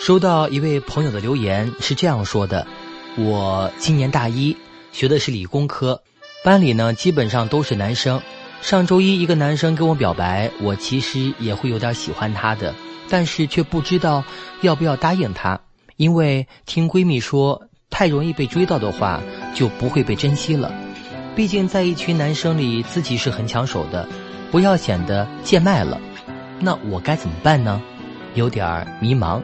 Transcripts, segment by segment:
收到一位朋友的留言是这样说的：“我今年大一，学的是理工科，班里呢基本上都是男生。上周一一个男生跟我表白，我其实也会有点喜欢他的，但是却不知道要不要答应他，因为听闺蜜说，太容易被追到的话就不会被珍惜了。毕竟在一群男生里，自己是很抢手的，不要显得贱卖了。那我该怎么办呢？有点迷茫。”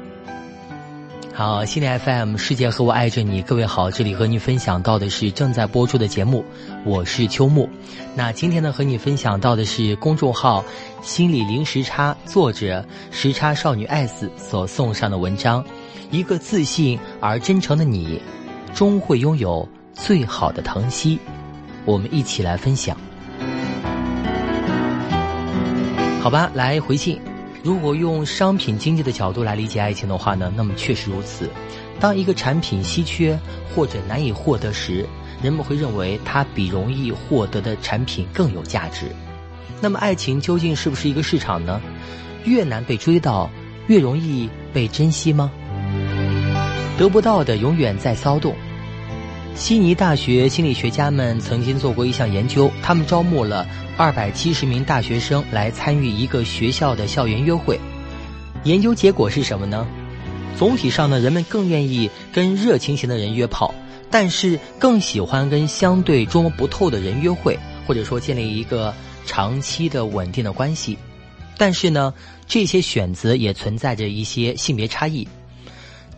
好，心理 FM 世界和我爱着你，各位好，这里和你分享到的是正在播出的节目，我是秋木。那今天呢，和你分享到的是公众号“心理零时差”作者时差少女 S 所送上的文章。一个自信而真诚的你，终会拥有最好的疼惜。我们一起来分享，好吧？来回信。如果用商品经济的角度来理解爱情的话呢，那么确实如此。当一个产品稀缺或者难以获得时，人们会认为它比容易获得的产品更有价值。那么，爱情究竟是不是一个市场呢？越难被追到，越容易被珍惜吗？得不到的永远在骚动。悉尼大学心理学家们曾经做过一项研究，他们招募了二百七十名大学生来参与一个学校的校园约会。研究结果是什么呢？总体上呢，人们更愿意跟热情型的人约炮，但是更喜欢跟相对捉摸不透的人约会，或者说建立一个长期的稳定的关系。但是呢，这些选择也存在着一些性别差异。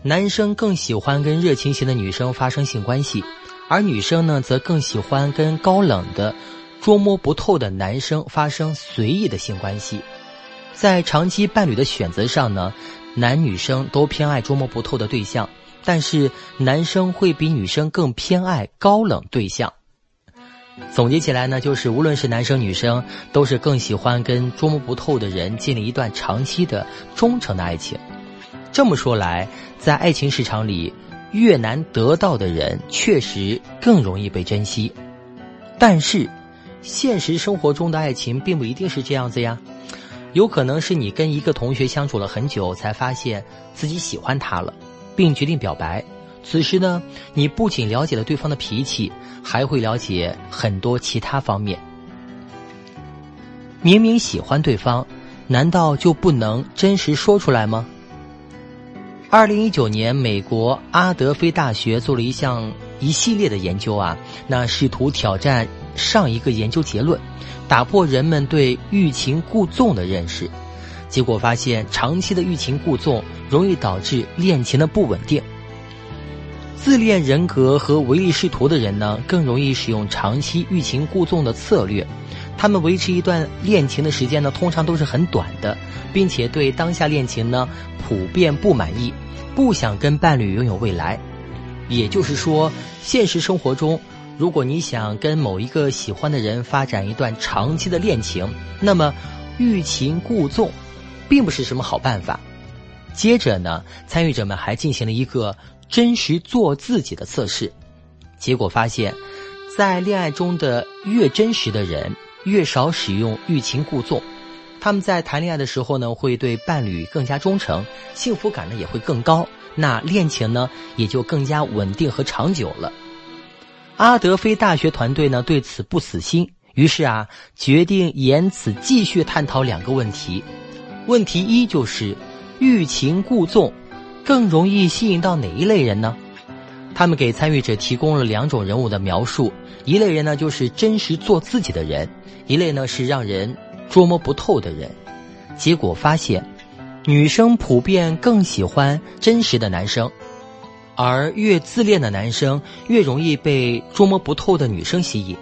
男生更喜欢跟热情型的女生发生性关系，而女生呢，则更喜欢跟高冷的、捉摸不透的男生发生随意的性关系。在长期伴侣的选择上呢，男女生都偏爱捉摸不透的对象，但是男生会比女生更偏爱高冷对象。总结起来呢，就是无论是男生女生，都是更喜欢跟捉摸不透的人建立一段长期的、忠诚的爱情。这么说来，在爱情市场里，越难得到的人确实更容易被珍惜。但是，现实生活中的爱情并不一定是这样子呀。有可能是你跟一个同学相处了很久，才发现自己喜欢他了，并决定表白。此时呢，你不仅了解了对方的脾气，还会了解很多其他方面。明明喜欢对方，难道就不能真实说出来吗？二零一九年，美国阿德菲大学做了一项一系列的研究啊，那试图挑战上一个研究结论，打破人们对欲擒故纵的认识。结果发现，长期的欲擒故纵容易导致恋情的不稳定。自恋人格和唯利是图的人呢，更容易使用长期欲擒故纵的策略。他们维持一段恋情的时间呢，通常都是很短的，并且对当下恋情呢普遍不满意，不想跟伴侣拥有未来。也就是说，现实生活中，如果你想跟某一个喜欢的人发展一段长期的恋情，那么欲擒故纵并不是什么好办法。接着呢，参与者们还进行了一个真实做自己的测试，结果发现，在恋爱中的越真实的人。越少使用欲擒故纵，他们在谈恋爱的时候呢，会对伴侣更加忠诚，幸福感呢也会更高，那恋情呢也就更加稳定和长久了。阿德菲大学团队呢对此不死心，于是啊决定沿此继续探讨两个问题。问题一就是欲擒故纵更容易吸引到哪一类人呢？他们给参与者提供了两种人物的描述，一类人呢就是真实做自己的人。一类呢是让人捉摸不透的人，结果发现，女生普遍更喜欢真实的男生，而越自恋的男生越容易被捉摸不透的女生吸引，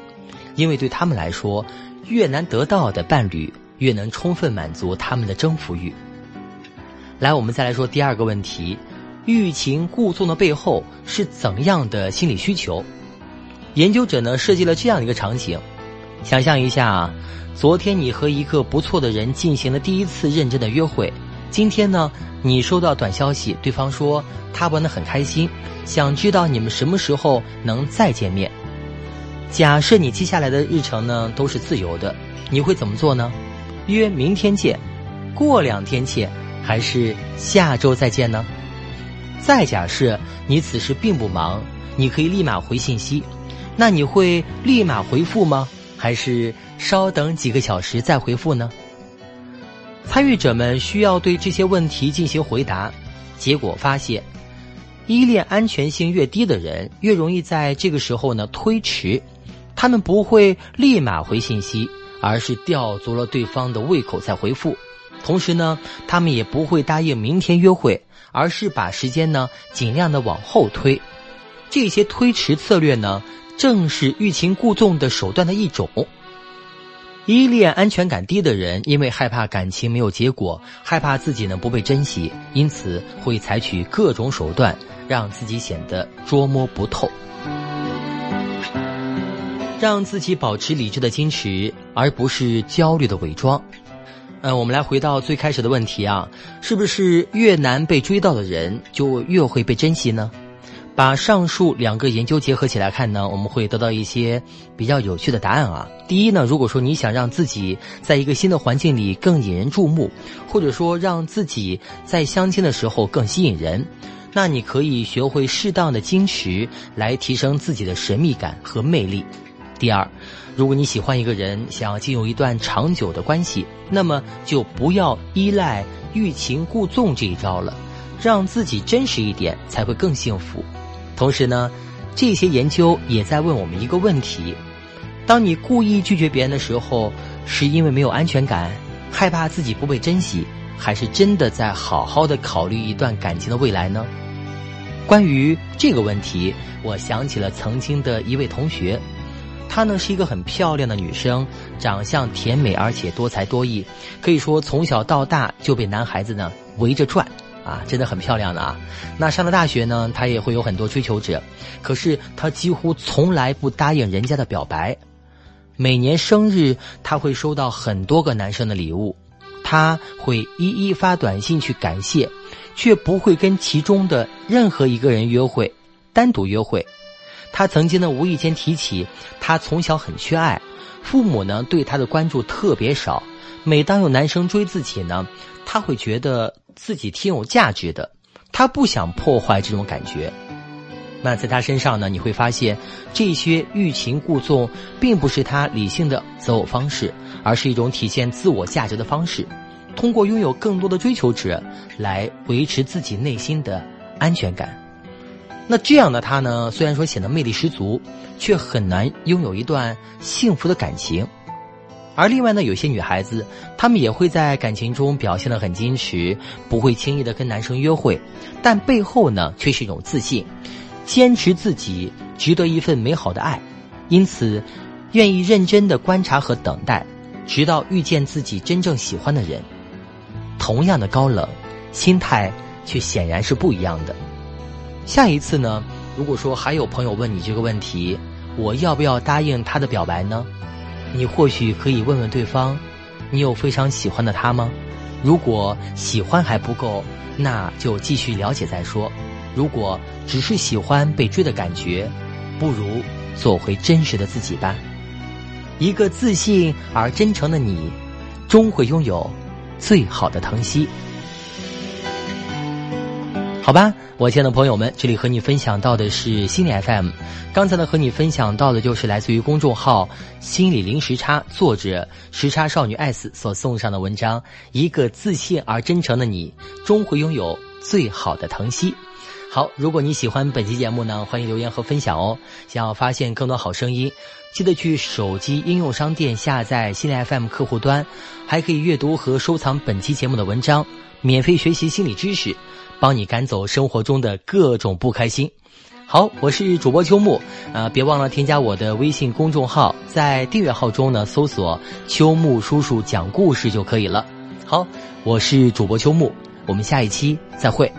因为对他们来说，越难得到的伴侣越能充分满足他们的征服欲。来，我们再来说第二个问题：欲擒故纵的背后是怎样的心理需求？研究者呢设计了这样一个场景。想象一下啊，昨天你和一个不错的人进行了第一次认真的约会，今天呢，你收到短消息，对方说他玩得很开心，想知道你们什么时候能再见面。假设你接下来的日程呢都是自由的，你会怎么做呢？约明天见，过两天见，还是下周再见呢？再假设你此时并不忙，你可以立马回信息，那你会立马回复吗？还是稍等几个小时再回复呢？参与者们需要对这些问题进行回答，结果发现，依恋安全性越低的人，越容易在这个时候呢推迟。他们不会立马回信息，而是吊足了对方的胃口再回复。同时呢，他们也不会答应明天约会，而是把时间呢尽量的往后推。这些推迟策略呢，正是欲擒故纵的手段的一种。依恋安全感低的人，因为害怕感情没有结果，害怕自己呢不被珍惜，因此会采取各种手段，让自己显得捉摸不透，让自己保持理智的矜持，而不是焦虑的伪装。嗯，我们来回到最开始的问题啊，是不是越难被追到的人，就越会被珍惜呢？把上述两个研究结合起来看呢，我们会得到一些比较有趣的答案啊。第一呢，如果说你想让自己在一个新的环境里更引人注目，或者说让自己在相亲的时候更吸引人，那你可以学会适当的矜持，来提升自己的神秘感和魅力。第二，如果你喜欢一个人，想要进入一段长久的关系，那么就不要依赖欲擒故纵这一招了，让自己真实一点，才会更幸福。同时呢，这些研究也在问我们一个问题：当你故意拒绝别人的时候，是因为没有安全感，害怕自己不被珍惜，还是真的在好好的考虑一段感情的未来呢？关于这个问题，我想起了曾经的一位同学，她呢是一个很漂亮的女生，长相甜美而且多才多艺，可以说从小到大就被男孩子呢围着转。啊，真的很漂亮的啊！那上了大学呢，她也会有很多追求者，可是她几乎从来不答应人家的表白。每年生日，她会收到很多个男生的礼物，她会一一发短信去感谢，却不会跟其中的任何一个人约会，单独约会。他曾经呢无意间提起，他从小很缺爱，父母呢对他的关注特别少。每当有男生追自己呢，他会觉得。自己挺有价值的，他不想破坏这种感觉。那在他身上呢，你会发现这些欲擒故纵并不是他理性的择偶方式，而是一种体现自我价值的方式。通过拥有更多的追求者来维持自己内心的安全感。那这样的他呢，虽然说显得魅力十足，却很难拥有一段幸福的感情。而另外呢，有些女孩子，她们也会在感情中表现得很矜持，不会轻易的跟男生约会，但背后呢，却是一种自信，坚持自己值得一份美好的爱，因此，愿意认真的观察和等待，直到遇见自己真正喜欢的人。同样的高冷，心态却显然是不一样的。下一次呢，如果说还有朋友问你这个问题，我要不要答应他的表白呢？你或许可以问问对方，你有非常喜欢的他吗？如果喜欢还不够，那就继续了解再说。如果只是喜欢被追的感觉，不如做回真实的自己吧。一个自信而真诚的你，终会拥有最好的疼惜。好吧，我亲爱的朋友们，这里和你分享到的是心理 FM。刚才呢，和你分享到的就是来自于公众号“心理零时差”作者时差少女艾斯所送上的文章。一个自信而真诚的你，终会拥有最好的疼惜。好，如果你喜欢本期节目呢，欢迎留言和分享哦。想要发现更多好声音，记得去手机应用商店下载心理 FM 客户端，还可以阅读和收藏本期节目的文章，免费学习心理知识。帮你赶走生活中的各种不开心。好，我是主播秋木，啊，别忘了添加我的微信公众号，在订阅号中呢搜索“秋木叔叔讲故事”就可以了。好，我是主播秋木，我们下一期再会。